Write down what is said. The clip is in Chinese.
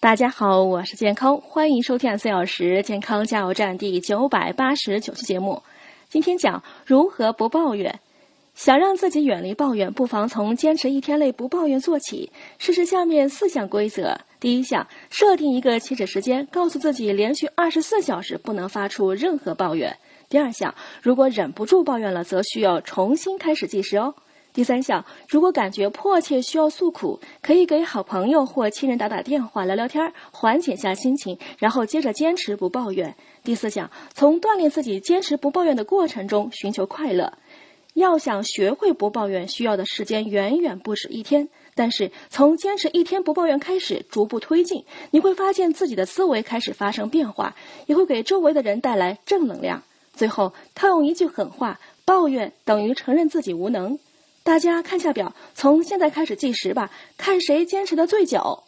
大家好，我是健康，欢迎收听四小时健康加油站第九百八十九期节目。今天讲如何不抱怨。想让自己远离抱怨，不妨从坚持一天内不抱怨做起。试试下面四项规则：第一项，设定一个起止时间，告诉自己连续二十四小时不能发出任何抱怨；第二项，如果忍不住抱怨了，则需要重新开始计时哦。第三项，如果感觉迫切需要诉苦，可以给好朋友或亲人打打电话、聊聊天，缓解下心情，然后接着坚持不抱怨。第四项，从锻炼自己坚持不抱怨的过程中寻求快乐。要想学会不抱怨，需要的时间远远不止一天。但是从坚持一天不抱怨开始，逐步推进，你会发现自己的思维开始发生变化，也会给周围的人带来正能量。最后套用一句狠话：抱怨等于承认自己无能。大家看下表，从现在开始计时吧，看谁坚持的最久。